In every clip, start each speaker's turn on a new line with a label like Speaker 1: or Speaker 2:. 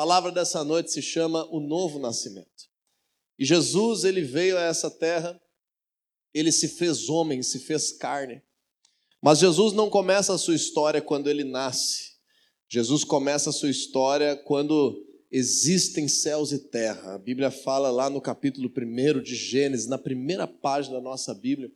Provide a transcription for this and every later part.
Speaker 1: palavra dessa noite se chama o novo nascimento. E Jesus, ele veio a essa terra, ele se fez homem, se fez carne. Mas Jesus não começa a sua história quando ele nasce. Jesus começa a sua história quando existem céus e terra. A Bíblia fala lá no capítulo 1 de Gênesis, na primeira página da nossa Bíblia,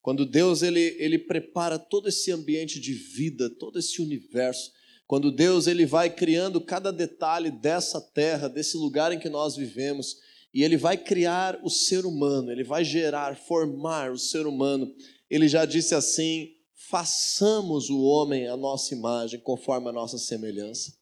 Speaker 1: quando Deus ele, ele prepara todo esse ambiente de vida, todo esse universo. Quando Deus ele vai criando cada detalhe dessa terra, desse lugar em que nós vivemos, e ele vai criar o ser humano, ele vai gerar, formar o ser humano. Ele já disse assim: façamos o homem a nossa imagem, conforme a nossa semelhança.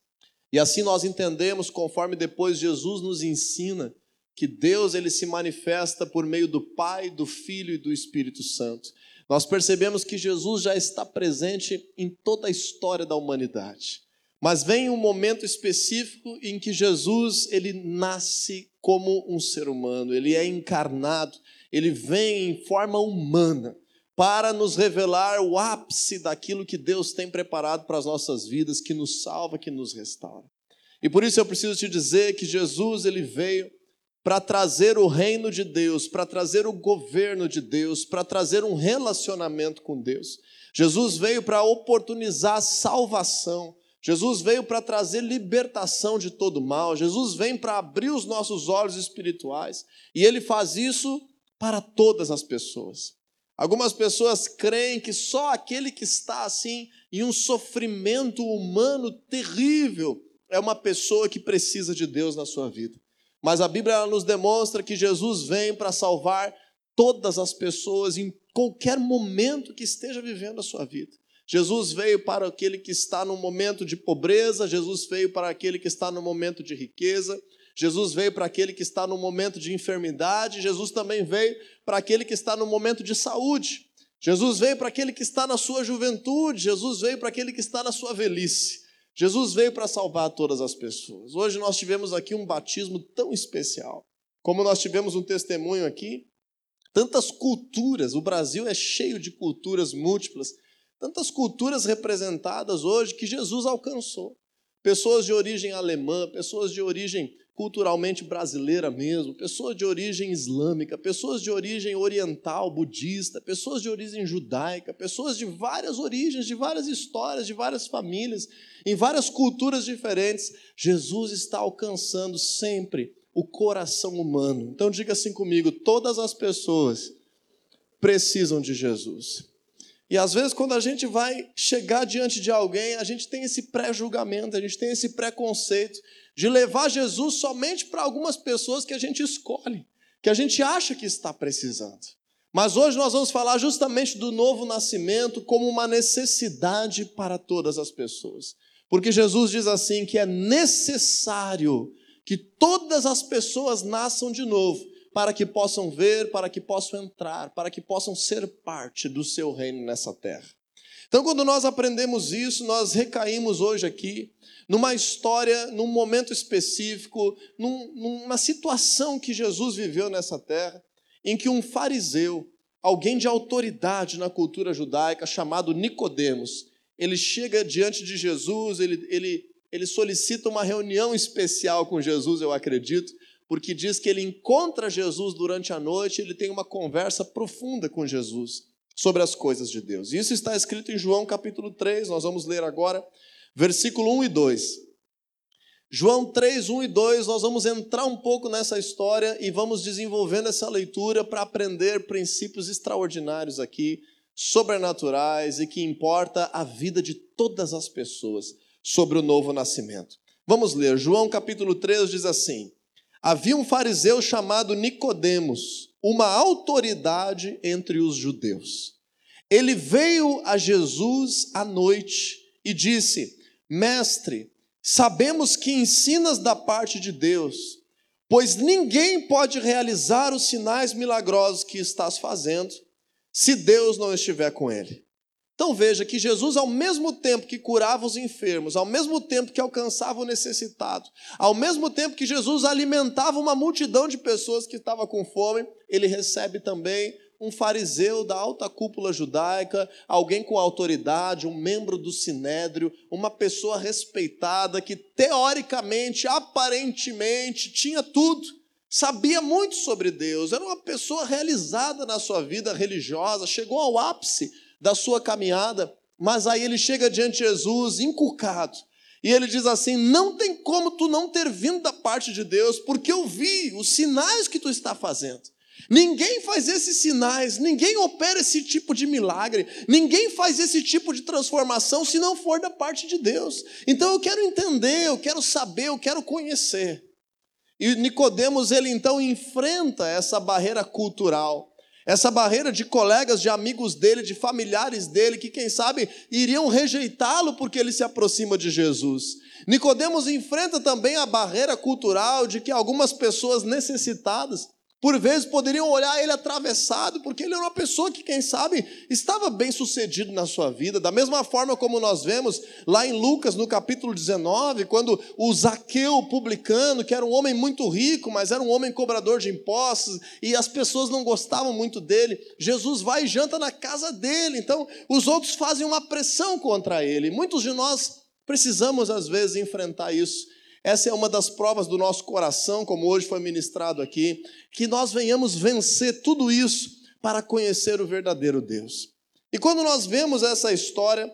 Speaker 1: E assim nós entendemos, conforme depois Jesus nos ensina, que Deus ele se manifesta por meio do Pai, do Filho e do Espírito Santo. Nós percebemos que Jesus já está presente em toda a história da humanidade. Mas vem um momento específico em que Jesus ele nasce como um ser humano, ele é encarnado, ele vem em forma humana para nos revelar o ápice daquilo que Deus tem preparado para as nossas vidas, que nos salva, que nos restaura. E por isso eu preciso te dizer que Jesus ele veio para trazer o reino de Deus, para trazer o governo de Deus, para trazer um relacionamento com Deus. Jesus veio para oportunizar a salvação. Jesus veio para trazer libertação de todo mal. Jesus vem para abrir os nossos olhos espirituais. E ele faz isso para todas as pessoas. Algumas pessoas creem que só aquele que está assim em um sofrimento humano terrível é uma pessoa que precisa de Deus na sua vida. Mas a Bíblia nos demonstra que Jesus vem para salvar todas as pessoas em qualquer momento que esteja vivendo a sua vida. Jesus veio para aquele que está no momento de pobreza, Jesus veio para aquele que está no momento de riqueza, Jesus veio para aquele que está no momento de enfermidade, Jesus também veio para aquele que está no momento de saúde. Jesus veio para aquele que está na sua juventude, Jesus veio para aquele que está na sua velhice. Jesus veio para salvar todas as pessoas. Hoje nós tivemos aqui um batismo tão especial. Como nós tivemos um testemunho aqui, tantas culturas, o Brasil é cheio de culturas múltiplas, tantas culturas representadas hoje que Jesus alcançou. Pessoas de origem alemã, pessoas de origem culturalmente brasileira mesmo, pessoas de origem islâmica, pessoas de origem oriental, budista, pessoas de origem judaica, pessoas de várias origens, de várias histórias, de várias famílias, em várias culturas diferentes. Jesus está alcançando sempre o coração humano. Então diga assim comigo: todas as pessoas precisam de Jesus. E às vezes, quando a gente vai chegar diante de alguém, a gente tem esse pré-julgamento, a gente tem esse preconceito de levar Jesus somente para algumas pessoas que a gente escolhe, que a gente acha que está precisando. Mas hoje nós vamos falar justamente do novo nascimento como uma necessidade para todas as pessoas. Porque Jesus diz assim que é necessário que todas as pessoas nasçam de novo, para que possam ver, para que possam entrar, para que possam ser parte do seu reino nessa terra. Então, quando nós aprendemos isso, nós recaímos hoje aqui numa história, num momento específico, num, numa situação que Jesus viveu nessa terra, em que um fariseu, alguém de autoridade na cultura judaica, chamado Nicodemos, ele chega diante de Jesus, ele, ele, ele solicita uma reunião especial com Jesus, eu acredito, porque diz que ele encontra Jesus durante a noite, ele tem uma conversa profunda com Jesus sobre as coisas de Deus. Isso está escrito em João capítulo 3, nós vamos ler agora, versículo 1 e 2. João 3, 1 e 2, nós vamos entrar um pouco nessa história e vamos desenvolvendo essa leitura para aprender princípios extraordinários aqui, sobrenaturais e que importa a vida de todas as pessoas sobre o novo nascimento. Vamos ler. João capítulo 3 diz assim: Havia um fariseu chamado Nicodemos, uma autoridade entre os judeus. Ele veio a Jesus à noite e disse: Mestre, sabemos que ensinas da parte de Deus, pois ninguém pode realizar os sinais milagrosos que estás fazendo se Deus não estiver com ele. Então veja que Jesus, ao mesmo tempo que curava os enfermos, ao mesmo tempo que alcançava o necessitado, ao mesmo tempo que Jesus alimentava uma multidão de pessoas que estava com fome, ele recebe também um fariseu da alta cúpula judaica, alguém com autoridade, um membro do sinédrio, uma pessoa respeitada que teoricamente, aparentemente, tinha tudo, sabia muito sobre Deus, era uma pessoa realizada na sua vida religiosa, chegou ao ápice da sua caminhada, mas aí ele chega diante de Jesus inculcado. E ele diz assim: Não tem como tu não ter vindo da parte de Deus, porque eu vi os sinais que tu está fazendo. Ninguém faz esses sinais, ninguém opera esse tipo de milagre, ninguém faz esse tipo de transformação se não for da parte de Deus. Então eu quero entender, eu quero saber, eu quero conhecer. E Nicodemos ele então enfrenta essa barreira cultural. Essa barreira de colegas, de amigos dele, de familiares dele, que quem sabe iriam rejeitá-lo porque ele se aproxima de Jesus. Nicodemos enfrenta também a barreira cultural de que algumas pessoas necessitadas por vezes poderiam olhar ele atravessado, porque ele era uma pessoa que, quem sabe, estava bem sucedido na sua vida. Da mesma forma como nós vemos lá em Lucas, no capítulo 19, quando o Zaqueu publicano, que era um homem muito rico, mas era um homem cobrador de impostos, e as pessoas não gostavam muito dele, Jesus vai e janta na casa dele. Então, os outros fazem uma pressão contra ele. Muitos de nós precisamos, às vezes, enfrentar isso. Essa é uma das provas do nosso coração, como hoje foi ministrado aqui, que nós venhamos vencer tudo isso para conhecer o verdadeiro Deus. E quando nós vemos essa história,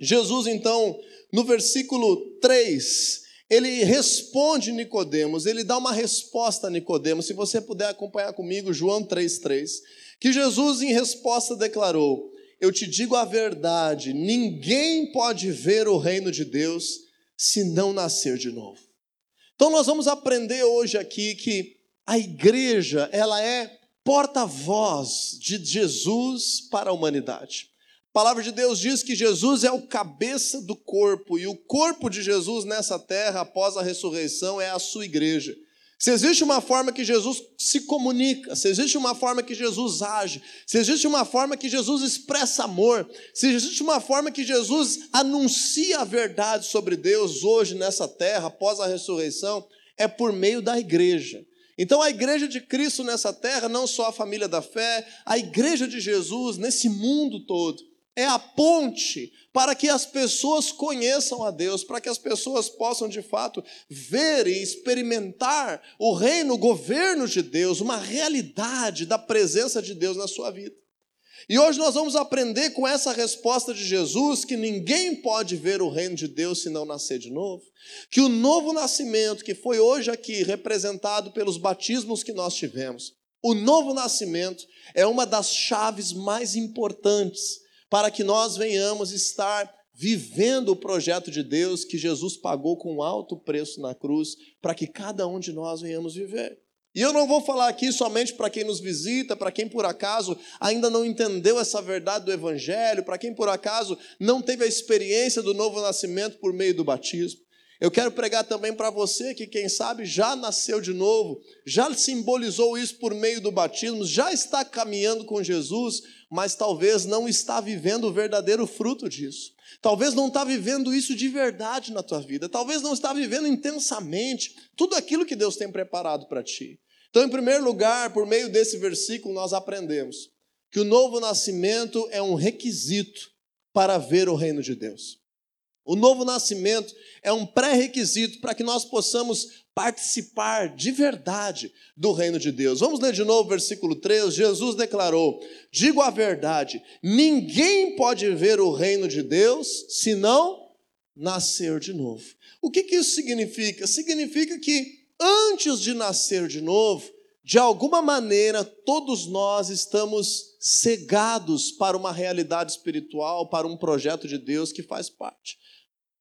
Speaker 1: Jesus então, no versículo 3, ele responde Nicodemos, ele dá uma resposta a Nicodemos. Se você puder acompanhar comigo, João 3:3, que Jesus em resposta declarou: Eu te digo a verdade, ninguém pode ver o reino de Deus se não nascer de novo. Então nós vamos aprender hoje aqui que a igreja, ela é porta-voz de Jesus para a humanidade. A palavra de Deus diz que Jesus é o cabeça do corpo e o corpo de Jesus nessa terra após a ressurreição é a sua igreja. Se existe uma forma que Jesus se comunica, se existe uma forma que Jesus age, se existe uma forma que Jesus expressa amor, se existe uma forma que Jesus anuncia a verdade sobre Deus hoje nessa terra, após a ressurreição, é por meio da igreja. Então, a igreja de Cristo nessa terra, não só a família da fé, a igreja de Jesus nesse mundo todo, é a ponte para que as pessoas conheçam a Deus, para que as pessoas possam de fato ver e experimentar o reino, o governo de Deus, uma realidade da presença de Deus na sua vida. E hoje nós vamos aprender com essa resposta de Jesus que ninguém pode ver o reino de Deus se não nascer de novo. Que o novo nascimento, que foi hoje aqui representado pelos batismos que nós tivemos, o novo nascimento é uma das chaves mais importantes para que nós venhamos estar vivendo o projeto de Deus que Jesus pagou com alto preço na cruz, para que cada um de nós venhamos viver. E eu não vou falar aqui somente para quem nos visita, para quem por acaso ainda não entendeu essa verdade do Evangelho, para quem por acaso não teve a experiência do novo nascimento por meio do batismo. Eu quero pregar também para você que, quem sabe, já nasceu de novo, já simbolizou isso por meio do batismo, já está caminhando com Jesus, mas talvez não está vivendo o verdadeiro fruto disso. Talvez não está vivendo isso de verdade na tua vida. Talvez não está vivendo intensamente tudo aquilo que Deus tem preparado para ti. Então, em primeiro lugar, por meio desse versículo, nós aprendemos que o novo nascimento é um requisito para ver o reino de Deus. O novo nascimento é um pré-requisito para que nós possamos participar de verdade do reino de Deus. Vamos ler de novo o versículo 3. Jesus declarou: Digo a verdade, ninguém pode ver o reino de Deus se não nascer de novo. O que, que isso significa? Significa que antes de nascer de novo, de alguma maneira, todos nós estamos cegados para uma realidade espiritual, para um projeto de Deus que faz parte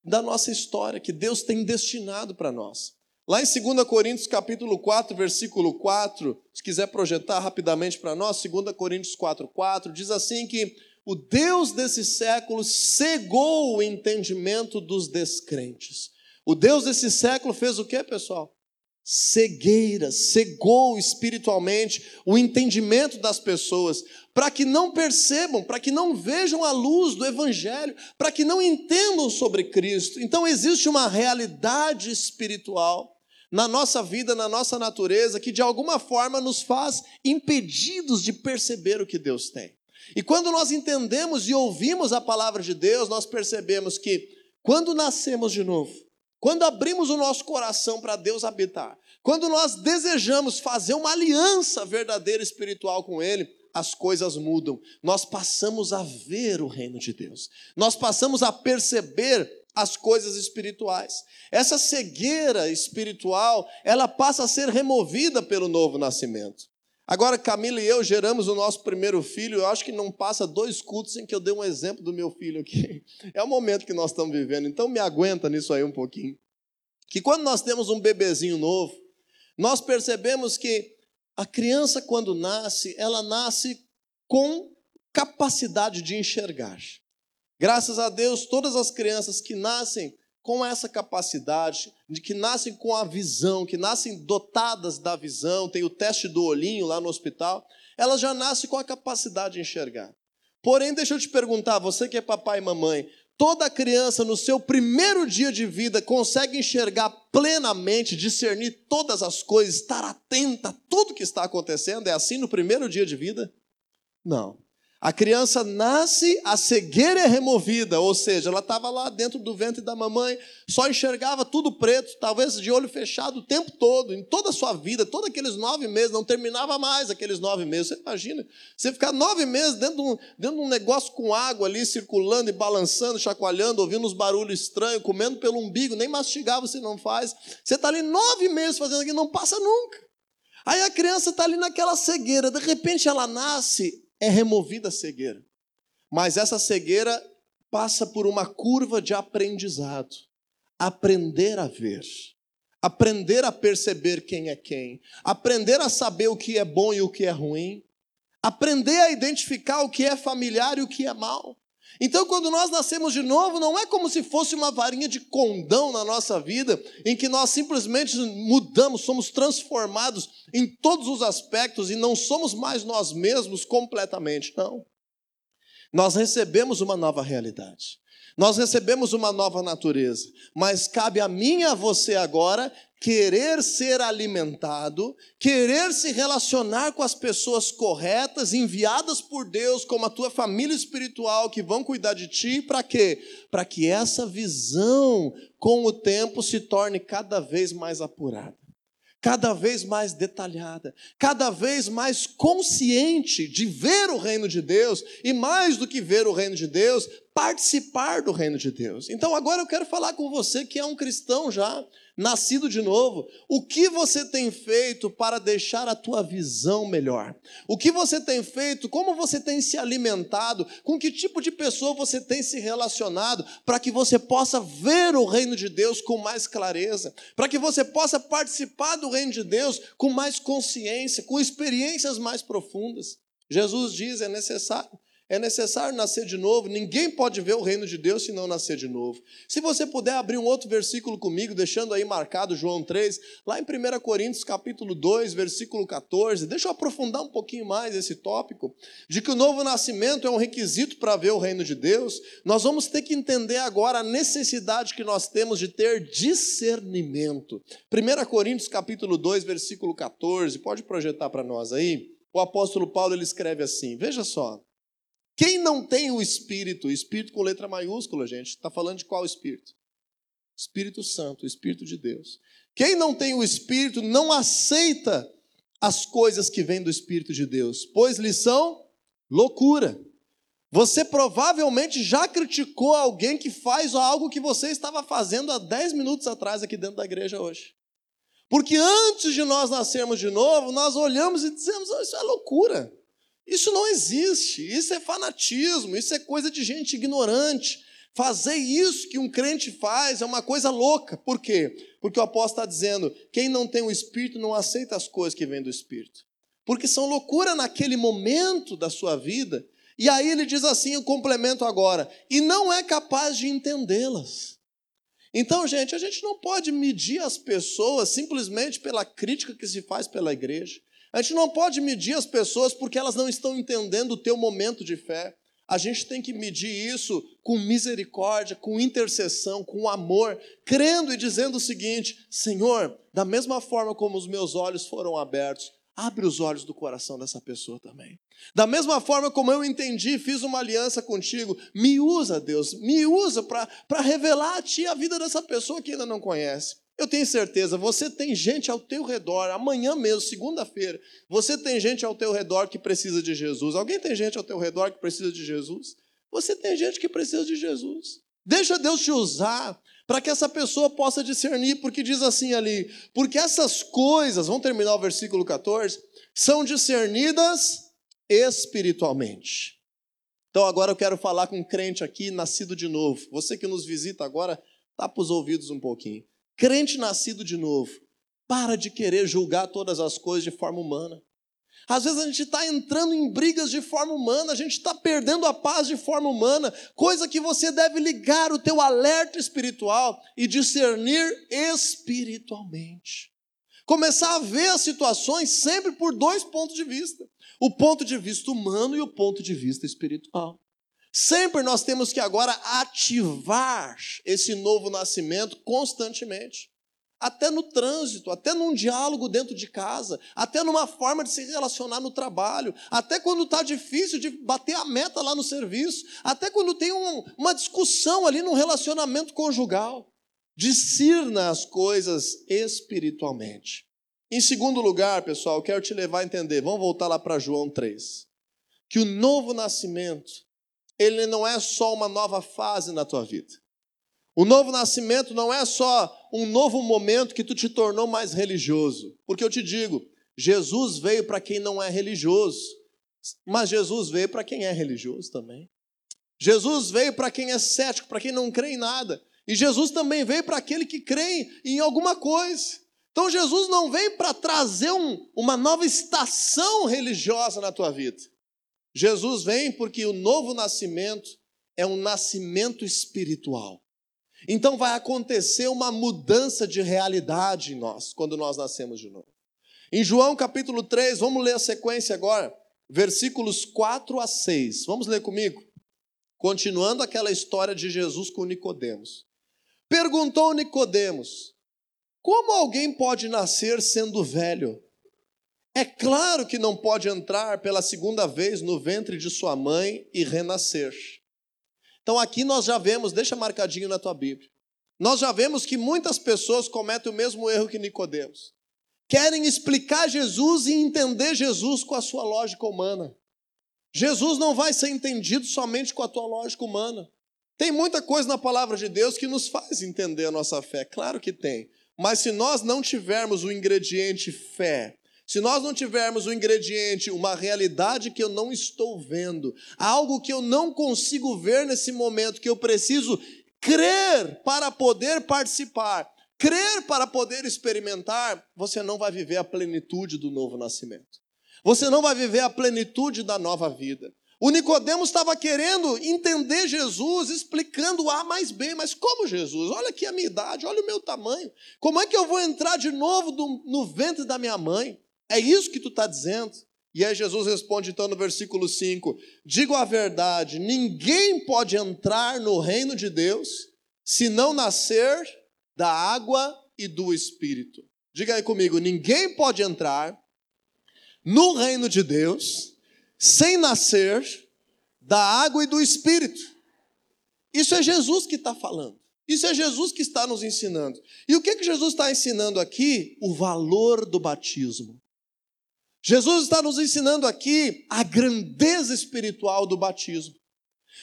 Speaker 1: da nossa história, que Deus tem destinado para nós. Lá em 2 Coríntios capítulo 4, versículo 4, se quiser projetar rapidamente para nós, 2 Coríntios 4, 4, diz assim que o Deus desse século cegou o entendimento dos descrentes. O Deus desse século fez o que, pessoal? cegueira, cegou espiritualmente o entendimento das pessoas, para que não percebam, para que não vejam a luz do Evangelho, para que não entendam sobre Cristo. Então existe uma realidade espiritual na nossa vida, na nossa natureza, que de alguma forma nos faz impedidos de perceber o que Deus tem. E quando nós entendemos e ouvimos a palavra de Deus, nós percebemos que quando nascemos de novo, quando abrimos o nosso coração para Deus habitar, quando nós desejamos fazer uma aliança verdadeira espiritual com Ele, as coisas mudam. Nós passamos a ver o reino de Deus. Nós passamos a perceber as coisas espirituais. Essa cegueira espiritual, ela passa a ser removida pelo novo nascimento. Agora, Camila e eu geramos o nosso primeiro filho. Eu acho que não passa dois cultos em que eu dei um exemplo do meu filho aqui. É o momento que nós estamos vivendo, então me aguenta nisso aí um pouquinho. Que quando nós temos um bebezinho novo, nós percebemos que a criança, quando nasce, ela nasce com capacidade de enxergar. Graças a Deus, todas as crianças que nascem com essa capacidade, de que nascem com a visão, que nascem dotadas da visão, tem o teste do olhinho lá no hospital, elas já nascem com a capacidade de enxergar. Porém, deixa eu te perguntar, você que é papai e mamãe, toda criança no seu primeiro dia de vida consegue enxergar plenamente, discernir todas as coisas, estar atenta a tudo que está acontecendo? É assim no primeiro dia de vida? Não. A criança nasce, a cegueira é removida, ou seja, ela estava lá dentro do ventre da mamãe, só enxergava tudo preto, talvez de olho fechado o tempo todo, em toda a sua vida, todos aqueles nove meses, não terminava mais aqueles nove meses. Você imagina, você ficar nove meses dentro de um, dentro de um negócio com água ali, circulando e balançando, chacoalhando, ouvindo uns barulhos estranhos, comendo pelo umbigo, nem mastigar você não faz. Você está ali nove meses fazendo aquilo, não passa nunca. Aí a criança está ali naquela cegueira, de repente ela nasce, é removida a cegueira. Mas essa cegueira passa por uma curva de aprendizado. Aprender a ver, aprender a perceber quem é quem, aprender a saber o que é bom e o que é ruim, aprender a identificar o que é familiar e o que é mal. Então, quando nós nascemos de novo, não é como se fosse uma varinha de condão na nossa vida, em que nós simplesmente mudamos, somos transformados em todos os aspectos e não somos mais nós mesmos completamente. Não. Nós recebemos uma nova realidade. Nós recebemos uma nova natureza, mas cabe a mim e a você agora querer ser alimentado, querer se relacionar com as pessoas corretas, enviadas por Deus, como a tua família espiritual, que vão cuidar de ti, para quê? Para que essa visão, com o tempo, se torne cada vez mais apurada cada vez mais detalhada, cada vez mais consciente de ver o reino de Deus e, mais do que ver o reino de Deus, participar do reino de Deus. Então, agora eu quero falar com você que é um cristão já, nascido de novo, o que você tem feito para deixar a tua visão melhor? O que você tem feito? Como você tem se alimentado? Com que tipo de pessoa você tem se relacionado para que você possa ver o reino de Deus com mais clareza, para que você possa participar do reino de Deus com mais consciência, com experiências mais profundas? Jesus diz: é necessário é necessário nascer de novo. Ninguém pode ver o reino de Deus se não nascer de novo. Se você puder abrir um outro versículo comigo, deixando aí marcado João 3, lá em 1 Coríntios capítulo 2, versículo 14. Deixa eu aprofundar um pouquinho mais esse tópico, de que o novo nascimento é um requisito para ver o reino de Deus. Nós vamos ter que entender agora a necessidade que nós temos de ter discernimento. 1 Coríntios capítulo 2, versículo 14. Pode projetar para nós aí? O apóstolo Paulo ele escreve assim: Veja só. Quem não tem o Espírito, Espírito com letra maiúscula, gente, está falando de qual Espírito? Espírito Santo, Espírito de Deus. Quem não tem o Espírito não aceita as coisas que vêm do Espírito de Deus, pois lhe são loucura. Você provavelmente já criticou alguém que faz algo que você estava fazendo há 10 minutos atrás aqui dentro da igreja hoje. Porque antes de nós nascermos de novo, nós olhamos e dizemos: oh, Isso é loucura. Isso não existe, isso é fanatismo, isso é coisa de gente ignorante. Fazer isso que um crente faz é uma coisa louca. Por quê? Porque o apóstolo está dizendo: quem não tem o Espírito não aceita as coisas que vêm do Espírito. Porque são loucura naquele momento da sua vida. E aí ele diz assim: o complemento agora, e não é capaz de entendê-las. Então, gente, a gente não pode medir as pessoas simplesmente pela crítica que se faz pela igreja. A gente não pode medir as pessoas porque elas não estão entendendo o teu momento de fé. a gente tem que medir isso com misericórdia, com intercessão, com amor, crendo e dizendo o seguinte: Senhor, da mesma forma como os meus olhos foram abertos, abre os olhos do coração dessa pessoa também. Da mesma forma como eu entendi, fiz uma aliança contigo, me usa, Deus, me usa para revelar a Ti a vida dessa pessoa que ainda não conhece. Eu tenho certeza, você tem gente ao teu redor, amanhã mesmo, segunda-feira, você tem gente ao teu redor que precisa de Jesus. Alguém tem gente ao teu redor que precisa de Jesus? Você tem gente que precisa de Jesus. Deixa Deus te usar para que essa pessoa possa discernir, porque diz assim ali: porque essas coisas, vamos terminar o versículo 14, são discernidas espiritualmente. Então agora eu quero falar com um crente aqui, nascido de novo. Você que nos visita agora, tapa os ouvidos um pouquinho. Crente nascido de novo, para de querer julgar todas as coisas de forma humana. Às vezes a gente está entrando em brigas de forma humana, a gente está perdendo a paz de forma humana, coisa que você deve ligar o teu alerta espiritual e discernir espiritualmente. Começar a ver as situações sempre por dois pontos de vista: o ponto de vista humano e o ponto de vista espiritual. Sempre nós temos que agora ativar esse novo nascimento constantemente. Até no trânsito, até num diálogo dentro de casa, até numa forma de se relacionar no trabalho, até quando está difícil de bater a meta lá no serviço, até quando tem um, uma discussão ali no relacionamento conjugal. Discirna as coisas espiritualmente. Em segundo lugar, pessoal, quero te levar a entender, vamos voltar lá para João 3, que o novo nascimento ele não é só uma nova fase na tua vida. O novo nascimento não é só um novo momento que tu te tornou mais religioso. Porque eu te digo, Jesus veio para quem não é religioso, mas Jesus veio para quem é religioso também. Jesus veio para quem é cético, para quem não crê em nada. E Jesus também veio para aquele que crê em alguma coisa. Então Jesus não veio para trazer um, uma nova estação religiosa na tua vida. Jesus vem porque o novo nascimento é um nascimento espiritual. Então vai acontecer uma mudança de realidade em nós, quando nós nascemos de novo. Em João capítulo 3, vamos ler a sequência agora, versículos 4 a 6. Vamos ler comigo? Continuando aquela história de Jesus com Nicodemos. Perguntou Nicodemos: Como alguém pode nascer sendo velho? É claro que não pode entrar pela segunda vez no ventre de sua mãe e renascer. Então aqui nós já vemos, deixa marcadinho na tua Bíblia. Nós já vemos que muitas pessoas cometem o mesmo erro que Nicodemos. Querem explicar Jesus e entender Jesus com a sua lógica humana. Jesus não vai ser entendido somente com a tua lógica humana. Tem muita coisa na palavra de Deus que nos faz entender a nossa fé, claro que tem. Mas se nós não tivermos o ingrediente fé, se nós não tivermos o ingrediente, uma realidade que eu não estou vendo, algo que eu não consigo ver nesse momento, que eu preciso crer para poder participar, crer para poder experimentar, você não vai viver a plenitude do novo nascimento. Você não vai viver a plenitude da nova vida. O Nicodemos estava querendo entender Jesus, explicando A mais B, mas como Jesus? Olha aqui a minha idade, olha o meu tamanho. Como é que eu vou entrar de novo no ventre da minha mãe? É isso que tu está dizendo? E aí Jesus responde então no versículo 5: Digo a verdade, ninguém pode entrar no reino de Deus se não nascer da água e do Espírito. Diga aí comigo: ninguém pode entrar no reino de Deus sem nascer da água e do Espírito. Isso é Jesus que está falando. Isso é Jesus que está nos ensinando. E o que, que Jesus está ensinando aqui? O valor do batismo. Jesus está nos ensinando aqui a grandeza espiritual do batismo.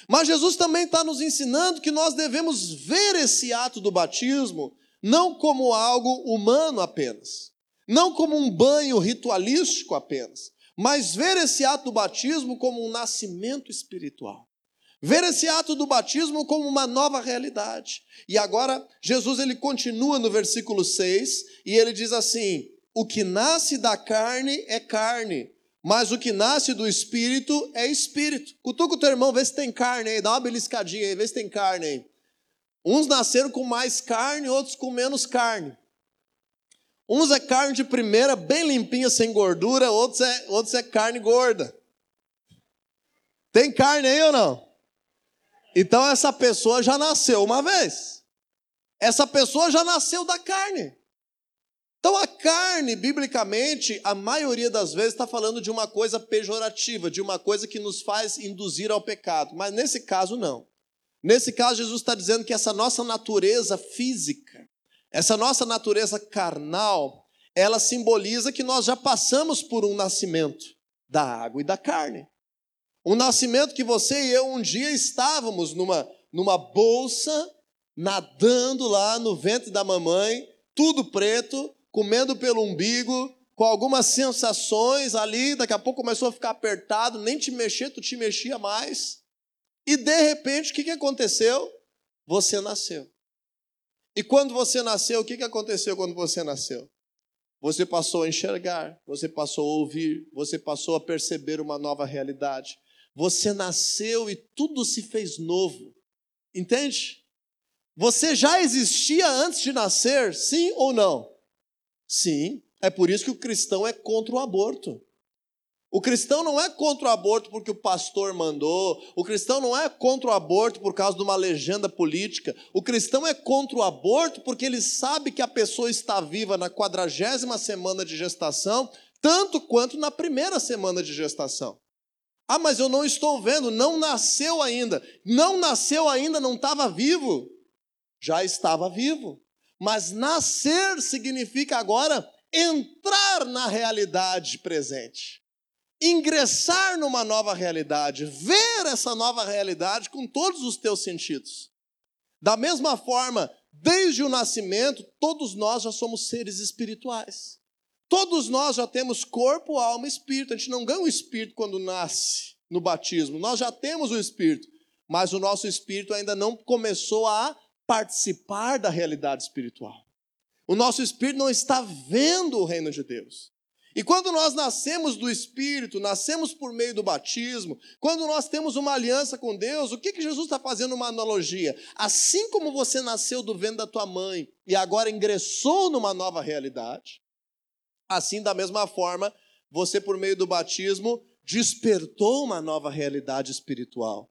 Speaker 1: Mas Jesus também está nos ensinando que nós devemos ver esse ato do batismo não como algo humano apenas, não como um banho ritualístico apenas, mas ver esse ato do batismo como um nascimento espiritual. Ver esse ato do batismo como uma nova realidade. E agora Jesus ele continua no versículo 6 e ele diz assim: o que nasce da carne é carne, mas o que nasce do espírito é espírito. Cutuca o teu irmão, vê se tem carne aí, dá uma beliscadinha aí, vê se tem carne aí. Uns nasceram com mais carne, outros com menos carne. Uns é carne de primeira, bem limpinha, sem gordura, outros é, outros é carne gorda. Tem carne aí ou não? Então essa pessoa já nasceu uma vez. Essa pessoa já nasceu da carne. Então a carne, biblicamente, a maioria das vezes está falando de uma coisa pejorativa, de uma coisa que nos faz induzir ao pecado. Mas nesse caso, não. Nesse caso, Jesus está dizendo que essa nossa natureza física, essa nossa natureza carnal, ela simboliza que nós já passamos por um nascimento da água e da carne. Um nascimento que você e eu um dia estávamos numa, numa bolsa, nadando lá no ventre da mamãe, tudo preto, comendo pelo umbigo, com algumas sensações ali, daqui a pouco começou a ficar apertado, nem te mexer, tu te mexia mais. E de repente, o que, que aconteceu? Você nasceu. E quando você nasceu, o que, que aconteceu quando você nasceu? Você passou a enxergar, você passou a ouvir, você passou a perceber uma nova realidade. Você nasceu e tudo se fez novo. Entende? Você já existia antes de nascer, sim ou não? Sim. É por isso que o cristão é contra o aborto. O cristão não é contra o aborto porque o pastor mandou, o cristão não é contra o aborto por causa de uma legenda política, o cristão é contra o aborto porque ele sabe que a pessoa está viva na quadragésima semana de gestação, tanto quanto na primeira semana de gestação. Ah, mas eu não estou vendo, não nasceu ainda. Não nasceu ainda, não estava vivo. Já estava vivo. Mas nascer significa agora entrar na realidade presente ingressar numa nova realidade, ver essa nova realidade com todos os teus sentidos. Da mesma forma, desde o nascimento, todos nós já somos seres espirituais. Todos nós já temos corpo, alma e espírito. A gente não ganha o espírito quando nasce no batismo. Nós já temos o espírito, mas o nosso espírito ainda não começou a participar da realidade espiritual. O nosso espírito não está vendo o reino de Deus. E quando nós nascemos do Espírito, nascemos por meio do batismo, quando nós temos uma aliança com Deus, o que, que Jesus está fazendo uma analogia? Assim como você nasceu do ventre da tua mãe e agora ingressou numa nova realidade, assim, da mesma forma, você, por meio do batismo, despertou uma nova realidade espiritual,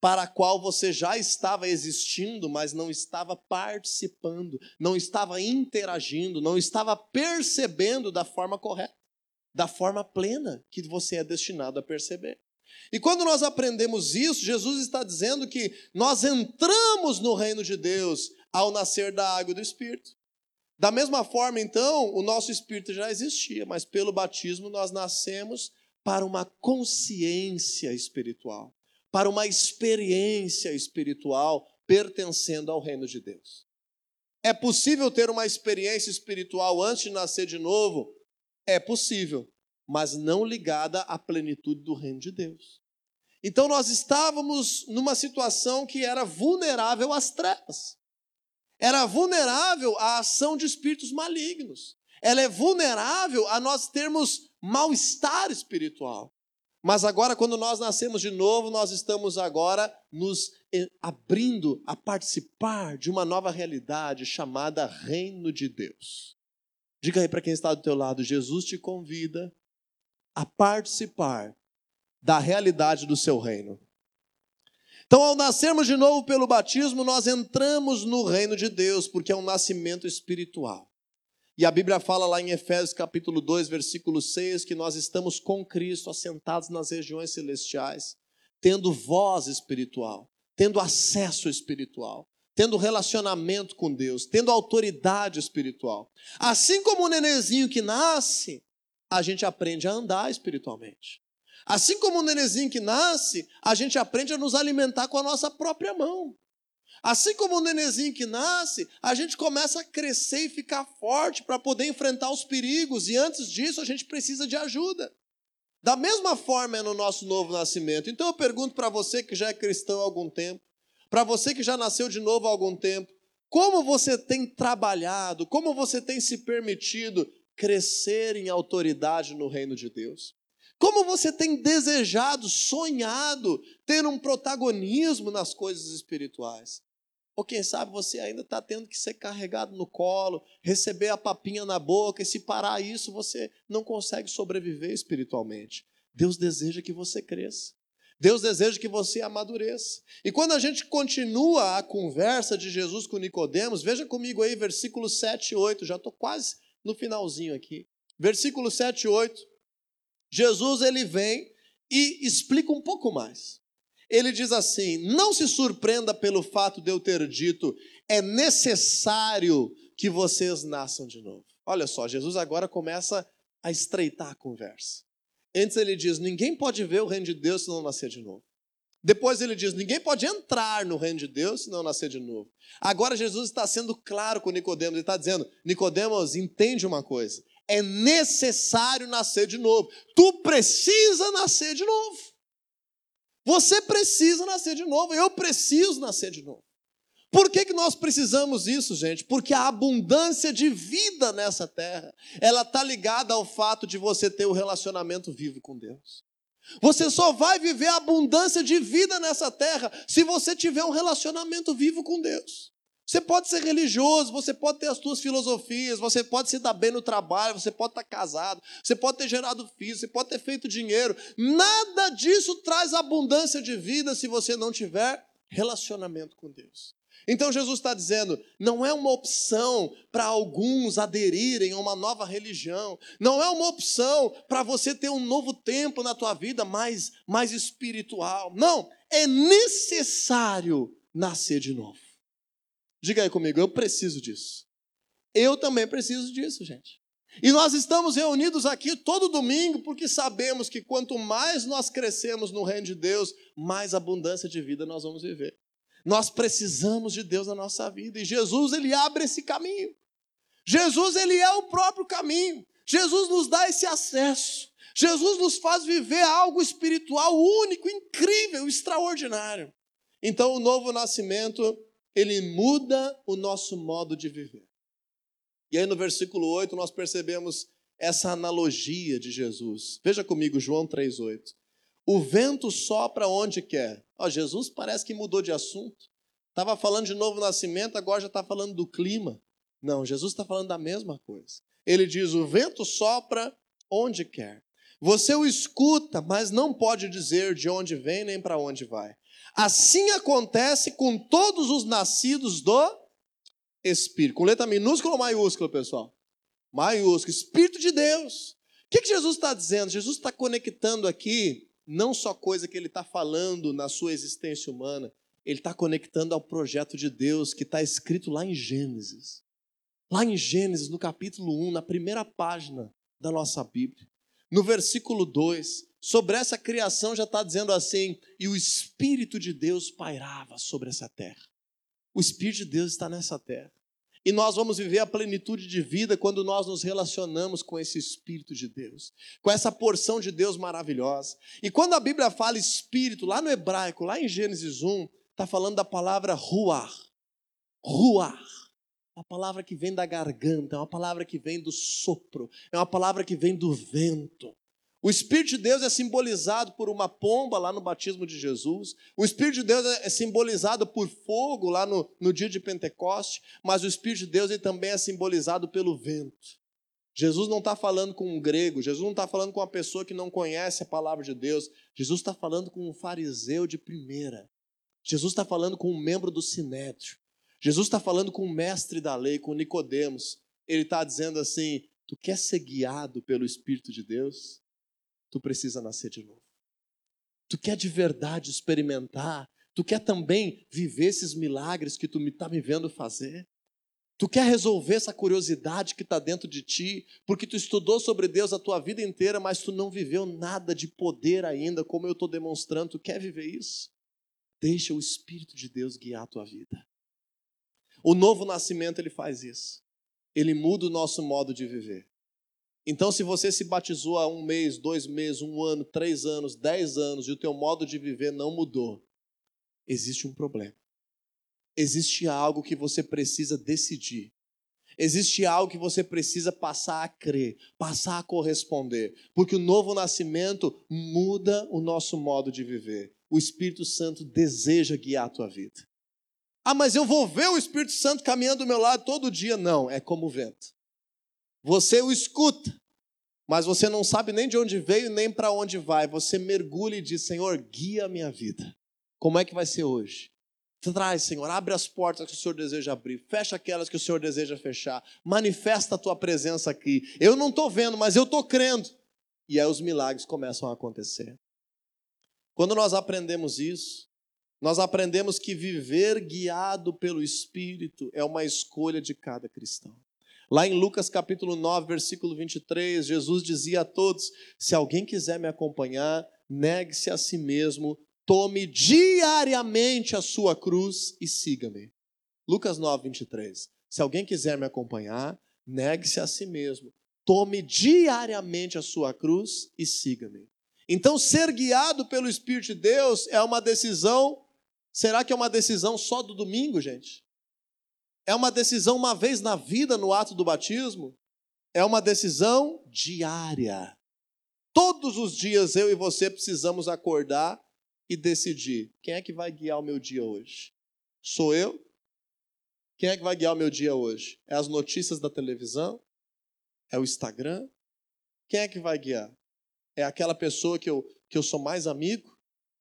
Speaker 1: para a qual você já estava existindo, mas não estava participando, não estava interagindo, não estava percebendo da forma correta da forma plena que você é destinado a perceber. E quando nós aprendemos isso, Jesus está dizendo que nós entramos no reino de Deus ao nascer da água e do Espírito. Da mesma forma, então, o nosso espírito já existia, mas pelo batismo nós nascemos para uma consciência espiritual, para uma experiência espiritual pertencendo ao reino de Deus. É possível ter uma experiência espiritual antes de nascer de novo? É possível, mas não ligada à plenitude do reino de Deus. Então nós estávamos numa situação que era vulnerável às trevas. Era vulnerável à ação de espíritos malignos. Ela é vulnerável a nós termos mal-estar espiritual. Mas agora, quando nós nascemos de novo, nós estamos agora nos eh, abrindo a participar de uma nova realidade chamada Reino de Deus. Diga aí para quem está do teu lado, Jesus te convida a participar da realidade do seu reino. Então, ao nascermos de novo pelo batismo, nós entramos no reino de Deus, porque é um nascimento espiritual. E a Bíblia fala lá em Efésios capítulo 2, versículo 6, que nós estamos com Cristo assentados nas regiões celestiais, tendo voz espiritual, tendo acesso espiritual tendo relacionamento com Deus, tendo autoridade espiritual. Assim como o nenezinho que nasce, a gente aprende a andar espiritualmente. Assim como o nenezinho que nasce, a gente aprende a nos alimentar com a nossa própria mão. Assim como o nenezinho que nasce, a gente começa a crescer e ficar forte para poder enfrentar os perigos, e antes disso a gente precisa de ajuda. Da mesma forma é no nosso novo nascimento. Então eu pergunto para você que já é cristão há algum tempo, para você que já nasceu de novo há algum tempo, como você tem trabalhado, como você tem se permitido crescer em autoridade no reino de Deus? Como você tem desejado, sonhado ter um protagonismo nas coisas espirituais? Ou quem sabe você ainda está tendo que ser carregado no colo, receber a papinha na boca, e se parar isso, você não consegue sobreviver espiritualmente. Deus deseja que você cresça. Deus deseja que você amadureça. E quando a gente continua a conversa de Jesus com Nicodemos, veja comigo aí versículos 7 e 8, já estou quase no finalzinho aqui. Versículo 7 e 8. Jesus ele vem e explica um pouco mais. Ele diz assim: Não se surpreenda pelo fato de eu ter dito, é necessário que vocês nasçam de novo. Olha só, Jesus agora começa a estreitar a conversa. Antes ele diz: ninguém pode ver o reino de Deus se não nascer de novo. Depois ele diz: ninguém pode entrar no reino de Deus se não nascer de novo. Agora Jesus está sendo claro com Nicodemos, ele está dizendo: Nicodemos, entende uma coisa. É necessário nascer de novo. Tu precisa nascer de novo. Você precisa nascer de novo. Eu preciso nascer de novo. Por que, que nós precisamos disso, gente? Porque a abundância de vida nessa terra, ela está ligada ao fato de você ter o um relacionamento vivo com Deus. Você só vai viver a abundância de vida nessa terra se você tiver um relacionamento vivo com Deus. Você pode ser religioso, você pode ter as suas filosofias, você pode se dar bem no trabalho, você pode estar casado, você pode ter gerado filhos, você pode ter feito dinheiro. Nada disso traz abundância de vida se você não tiver relacionamento com Deus. Então Jesus está dizendo: não é uma opção para alguns aderirem a uma nova religião, não é uma opção para você ter um novo tempo na tua vida mais, mais espiritual. Não, é necessário nascer de novo. Diga aí comigo, eu preciso disso. Eu também preciso disso, gente. E nós estamos reunidos aqui todo domingo porque sabemos que quanto mais nós crescemos no reino de Deus, mais abundância de vida nós vamos viver. Nós precisamos de Deus na nossa vida e Jesus ele abre esse caminho. Jesus ele é o próprio caminho. Jesus nos dá esse acesso. Jesus nos faz viver algo espiritual único, incrível, extraordinário. Então o novo nascimento, ele muda o nosso modo de viver. E aí no versículo 8 nós percebemos essa analogia de Jesus. Veja comigo João 3:8. O vento sopra onde quer. Ó, Jesus parece que mudou de assunto. Estava falando de novo nascimento, agora já está falando do clima. Não, Jesus está falando da mesma coisa. Ele diz: o vento sopra onde quer. Você o escuta, mas não pode dizer de onde vem nem para onde vai. Assim acontece com todos os nascidos do Espírito. Com letra minúscula ou maiúscula, pessoal? Maiúscula. Espírito de Deus. O que, que Jesus está dizendo? Jesus está conectando aqui não só coisa que ele está falando na sua existência humana, ele está conectando ao projeto de Deus que está escrito lá em Gênesis. Lá em Gênesis, no capítulo 1, na primeira página da nossa Bíblia, no versículo 2, sobre essa criação já está dizendo assim: e o Espírito de Deus pairava sobre essa terra. O Espírito de Deus está nessa terra. E nós vamos viver a plenitude de vida quando nós nos relacionamos com esse Espírito de Deus, com essa porção de Deus maravilhosa. E quando a Bíblia fala Espírito, lá no hebraico, lá em Gênesis 1, está falando da palavra ruar. Ruar. Uma palavra que vem da garganta, é uma palavra que vem do sopro, é uma palavra que vem do vento. O Espírito de Deus é simbolizado por uma pomba lá no batismo de Jesus. O Espírito de Deus é simbolizado por fogo lá no, no dia de Pentecoste. Mas o Espírito de Deus ele também é simbolizado pelo vento. Jesus não está falando com um grego, Jesus não está falando com uma pessoa que não conhece a palavra de Deus. Jesus está falando com um fariseu de primeira. Jesus está falando com um membro do sinédrio. Jesus está falando com o mestre da lei, com Nicodemos. Ele está dizendo assim: Tu quer ser guiado pelo Espírito de Deus? Tu precisa nascer de novo. Tu quer de verdade experimentar, tu quer também viver esses milagres que tu está me vendo fazer. Tu quer resolver essa curiosidade que está dentro de ti, porque tu estudou sobre Deus a tua vida inteira, mas tu não viveu nada de poder ainda, como eu estou demonstrando. Tu quer viver isso? Deixa o Espírito de Deus guiar a tua vida. O novo nascimento ele faz isso. Ele muda o nosso modo de viver. Então, se você se batizou há um mês, dois meses, um ano, três anos, dez anos e o teu modo de viver não mudou, existe um problema. Existe algo que você precisa decidir. Existe algo que você precisa passar a crer, passar a corresponder, porque o novo nascimento muda o nosso modo de viver. O Espírito Santo deseja guiar a tua vida. Ah, mas eu vou ver o Espírito Santo caminhando do meu lado todo dia. Não, é como o vento. Você o escuta, mas você não sabe nem de onde veio nem para onde vai. Você mergulha e diz: Senhor, guia a minha vida. Como é que vai ser hoje? Traz, Senhor, abre as portas que o Senhor deseja abrir, fecha aquelas que o Senhor deseja fechar, manifesta a tua presença aqui. Eu não estou vendo, mas eu estou crendo. E aí os milagres começam a acontecer. Quando nós aprendemos isso, nós aprendemos que viver guiado pelo Espírito é uma escolha de cada cristão. Lá em Lucas capítulo 9, versículo 23, Jesus dizia a todos: Se alguém quiser me acompanhar, negue-se a si mesmo, tome diariamente a sua cruz e siga-me. Lucas 9, 23. Se alguém quiser me acompanhar, negue-se a si mesmo, tome diariamente a sua cruz e siga-me. Então, ser guiado pelo Espírito de Deus é uma decisão. Será que é uma decisão só do domingo, gente? É uma decisão uma vez na vida no ato do batismo? É uma decisão diária. Todos os dias eu e você precisamos acordar e decidir: quem é que vai guiar o meu dia hoje? Sou eu? Quem é que vai guiar o meu dia hoje? É as notícias da televisão? É o Instagram? Quem é que vai guiar? É aquela pessoa que eu, que eu sou mais amigo?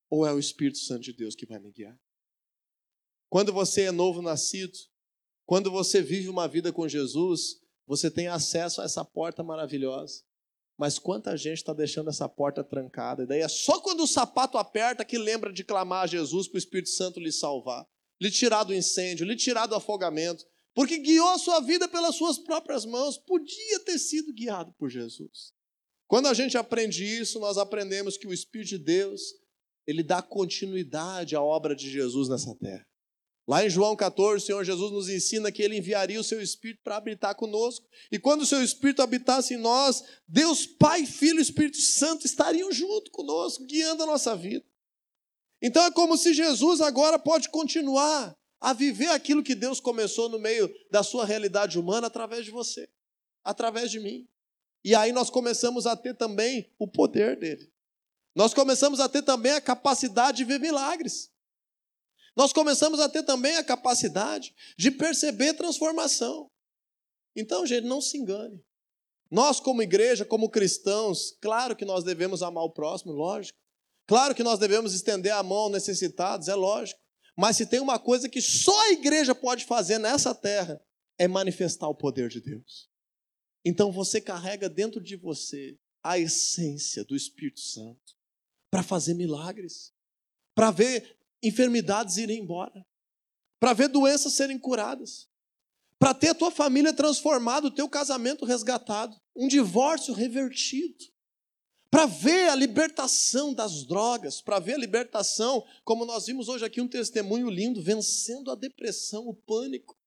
Speaker 1: Ou é o Espírito Santo de Deus que vai me guiar? Quando você é novo nascido, quando você vive uma vida com Jesus, você tem acesso a essa porta maravilhosa. Mas quanta gente está deixando essa porta trancada? E daí é só quando o sapato aperta que lembra de clamar a Jesus para o Espírito Santo lhe salvar, lhe tirar do incêndio, lhe tirar do afogamento, porque guiou a sua vida pelas suas próprias mãos, podia ter sido guiado por Jesus. Quando a gente aprende isso, nós aprendemos que o Espírito de Deus, ele dá continuidade à obra de Jesus nessa terra. Lá em João 14, o Senhor Jesus nos ensina que ele enviaria o seu Espírito para habitar conosco. E quando o seu Espírito habitasse em nós, Deus Pai, Filho e Espírito Santo estariam junto conosco, guiando a nossa vida. Então é como se Jesus agora pode continuar a viver aquilo que Deus começou no meio da sua realidade humana através de você, através de mim. E aí nós começamos a ter também o poder dele. Nós começamos a ter também a capacidade de ver milagres nós começamos a ter também a capacidade de perceber transformação. Então, gente, não se engane. Nós, como igreja, como cristãos, claro que nós devemos amar o próximo, lógico. Claro que nós devemos estender a mão aos necessitados, é lógico. Mas se tem uma coisa que só a igreja pode fazer nessa terra, é manifestar o poder de Deus. Então você carrega dentro de você a essência do Espírito Santo para fazer milagres, para ver enfermidades irem embora, para ver doenças serem curadas, para ter a tua família transformada, o teu casamento resgatado, um divórcio revertido, para ver a libertação das drogas, para ver a libertação, como nós vimos hoje aqui um testemunho lindo, vencendo a depressão, o pânico,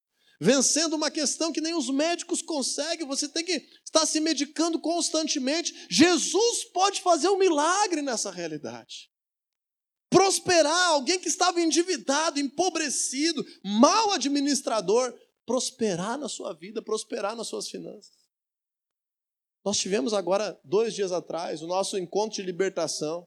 Speaker 1: vencendo uma questão que nem os médicos conseguem, você tem que estar se medicando constantemente. Jesus pode fazer um milagre nessa realidade prosperar, alguém que estava endividado, empobrecido, mal administrador, prosperar na sua vida, prosperar nas suas finanças. Nós tivemos agora, dois dias atrás, o nosso encontro de libertação.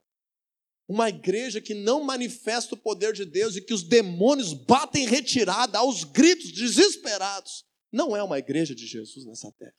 Speaker 1: Uma igreja que não manifesta o poder de Deus e que os demônios batem retirada aos gritos, desesperados. Não é uma igreja de Jesus nessa terra.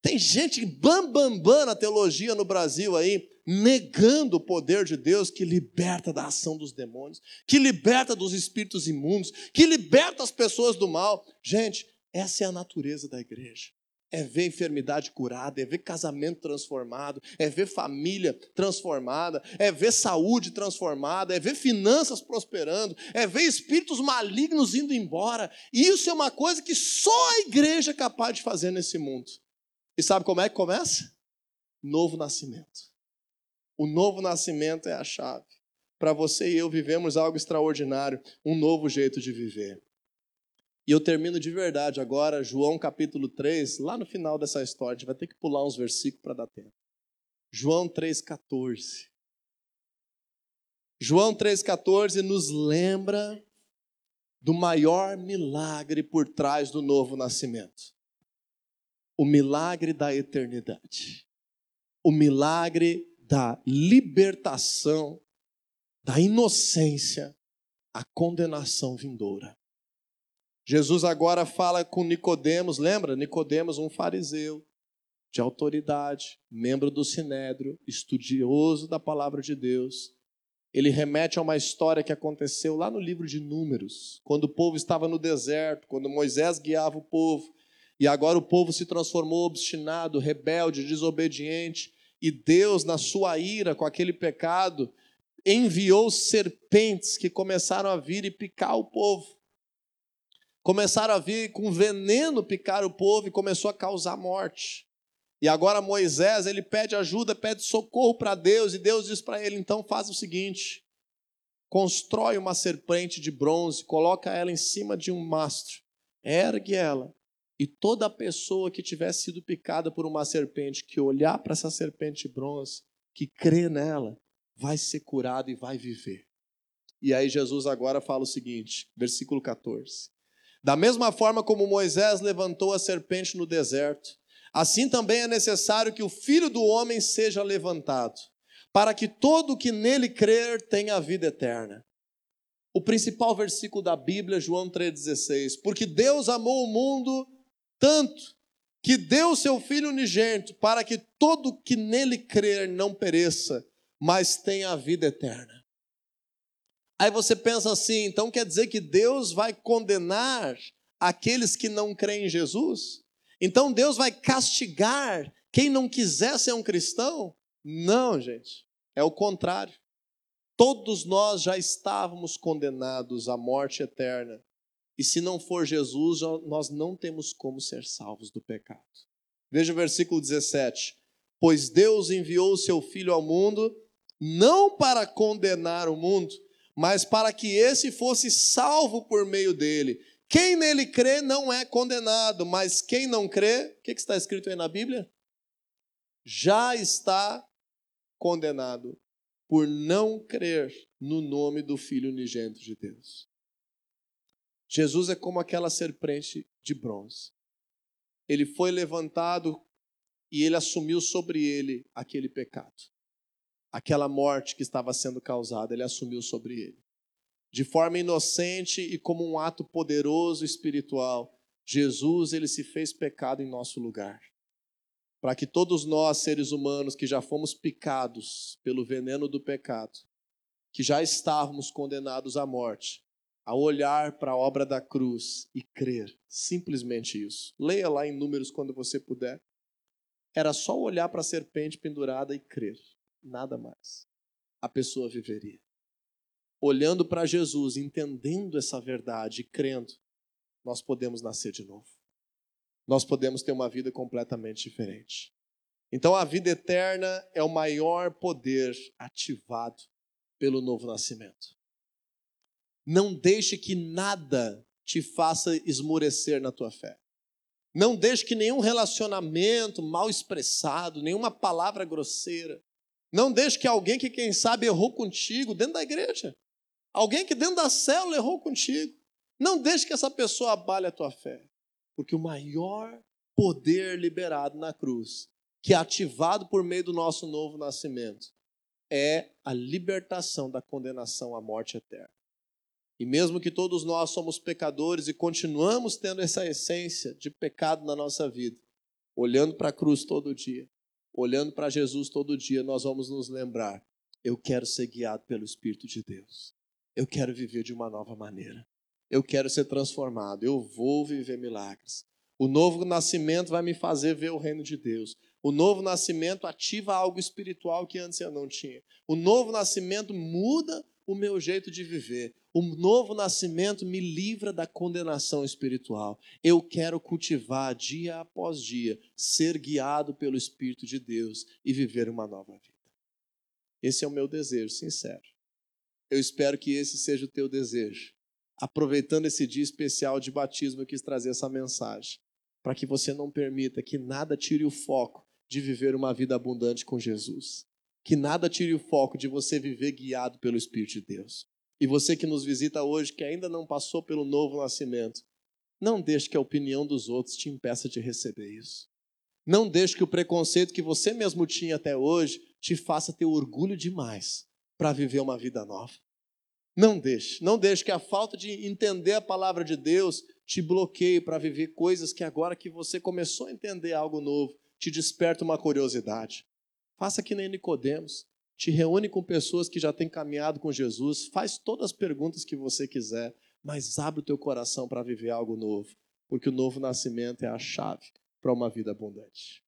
Speaker 1: Tem gente bam, bam, bam na teologia no Brasil aí, negando o poder de Deus que liberta da ação dos demônios, que liberta dos espíritos imundos, que liberta as pessoas do mal. Gente, essa é a natureza da igreja. É ver enfermidade curada, é ver casamento transformado, é ver família transformada, é ver saúde transformada, é ver finanças prosperando, é ver espíritos malignos indo embora. E isso é uma coisa que só a igreja é capaz de fazer nesse mundo. E sabe como é que começa? Novo nascimento. O novo nascimento é a chave. Para você e eu vivemos algo extraordinário, um novo jeito de viver. E eu termino de verdade agora, João capítulo 3, lá no final dessa história, a gente vai ter que pular uns versículos para dar tempo. João 3,14. João 3,14 nos lembra do maior milagre por trás do novo nascimento o milagre da eternidade, o milagre da libertação, da inocência, a condenação vindoura. Jesus agora fala com Nicodemos, lembra? Nicodemos, um fariseu. de autoridade, membro do Sinédrio, estudioso da palavra de Deus, ele remete a uma história que aconteceu lá no livro de Números, quando o povo estava no deserto, quando Moisés guiava o povo, e agora o povo se transformou obstinado, rebelde, desobediente, e Deus, na sua ira com aquele pecado, enviou serpentes que começaram a vir e picar o povo. Começaram a vir com veneno picar o povo e começou a causar morte. E agora Moisés, ele pede ajuda, pede socorro para Deus, e Deus diz para ele: então faz o seguinte: constrói uma serpente de bronze, coloca ela em cima de um mastro, ergue ela, e toda pessoa que tiver sido picada por uma serpente, que olhar para essa serpente de bronze, que crê nela, vai ser curado e vai viver. E aí Jesus agora fala o seguinte, versículo 14: Da mesma forma como Moisés levantou a serpente no deserto, Assim também é necessário que o filho do homem seja levantado, para que todo que nele crer tenha a vida eterna. O principal versículo da Bíblia, João 3,16. Porque Deus amou o mundo tanto que deu seu Filho unigênito, para que todo que nele crer não pereça, mas tenha a vida eterna. Aí você pensa assim, então quer dizer que Deus vai condenar aqueles que não creem em Jesus? Então Deus vai castigar quem não quiser ser um cristão? Não, gente. É o contrário. Todos nós já estávamos condenados à morte eterna. E se não for Jesus, nós não temos como ser salvos do pecado. Veja o versículo 17. Pois Deus enviou o seu Filho ao mundo, não para condenar o mundo, mas para que esse fosse salvo por meio dele. Quem nele crê não é condenado, mas quem não crê, o que está escrito aí na Bíblia? Já está condenado por não crer no nome do Filho unigênito de Deus. Jesus é como aquela serpente de bronze. Ele foi levantado e ele assumiu sobre ele aquele pecado. Aquela morte que estava sendo causada, ele assumiu sobre ele de forma inocente e como um ato poderoso espiritual, Jesus ele se fez pecado em nosso lugar. Para que todos nós, seres humanos que já fomos picados pelo veneno do pecado, que já estávamos condenados à morte, a olhar para a obra da cruz e crer, simplesmente isso. Leia lá em Números quando você puder. Era só olhar para a serpente pendurada e crer, nada mais. A pessoa viveria olhando para Jesus, entendendo essa verdade, crendo, nós podemos nascer de novo. Nós podemos ter uma vida completamente diferente. Então, a vida eterna é o maior poder ativado pelo novo nascimento. Não deixe que nada te faça esmorecer na tua fé. Não deixe que nenhum relacionamento mal expressado, nenhuma palavra grosseira, não deixe que alguém que, quem sabe, errou contigo dentro da igreja, Alguém que dentro da célula errou contigo. Não deixe que essa pessoa abale a tua fé. Porque o maior poder liberado na cruz, que é ativado por meio do nosso novo nascimento, é a libertação da condenação à morte eterna. E mesmo que todos nós somos pecadores e continuamos tendo essa essência de pecado na nossa vida, olhando para a cruz todo dia, olhando para Jesus todo dia, nós vamos nos lembrar: eu quero ser guiado pelo Espírito de Deus. Eu quero viver de uma nova maneira. Eu quero ser transformado. Eu vou viver milagres. O novo nascimento vai me fazer ver o reino de Deus. O novo nascimento ativa algo espiritual que antes eu não tinha. O novo nascimento muda o meu jeito de viver. O novo nascimento me livra da condenação espiritual. Eu quero cultivar dia após dia, ser guiado pelo Espírito de Deus e viver uma nova vida. Esse é o meu desejo sincero. Eu espero que esse seja o teu desejo. Aproveitando esse dia especial de batismo, eu quis trazer essa mensagem, para que você não permita que nada tire o foco de viver uma vida abundante com Jesus. Que nada tire o foco de você viver guiado pelo Espírito de Deus. E você que nos visita hoje, que ainda não passou pelo novo nascimento, não deixe que a opinião dos outros te impeça de receber isso. Não deixe que o preconceito que você mesmo tinha até hoje te faça ter orgulho demais para viver uma vida nova. Não deixe, não deixe que a falta de entender a palavra de Deus te bloqueie para viver coisas que agora que você começou a entender algo novo, te desperta uma curiosidade. Faça que nem Nicodemos. Te reúne com pessoas que já têm caminhado com Jesus, faz todas as perguntas que você quiser, mas abre o teu coração para viver algo novo, porque o novo nascimento é a chave para uma vida abundante.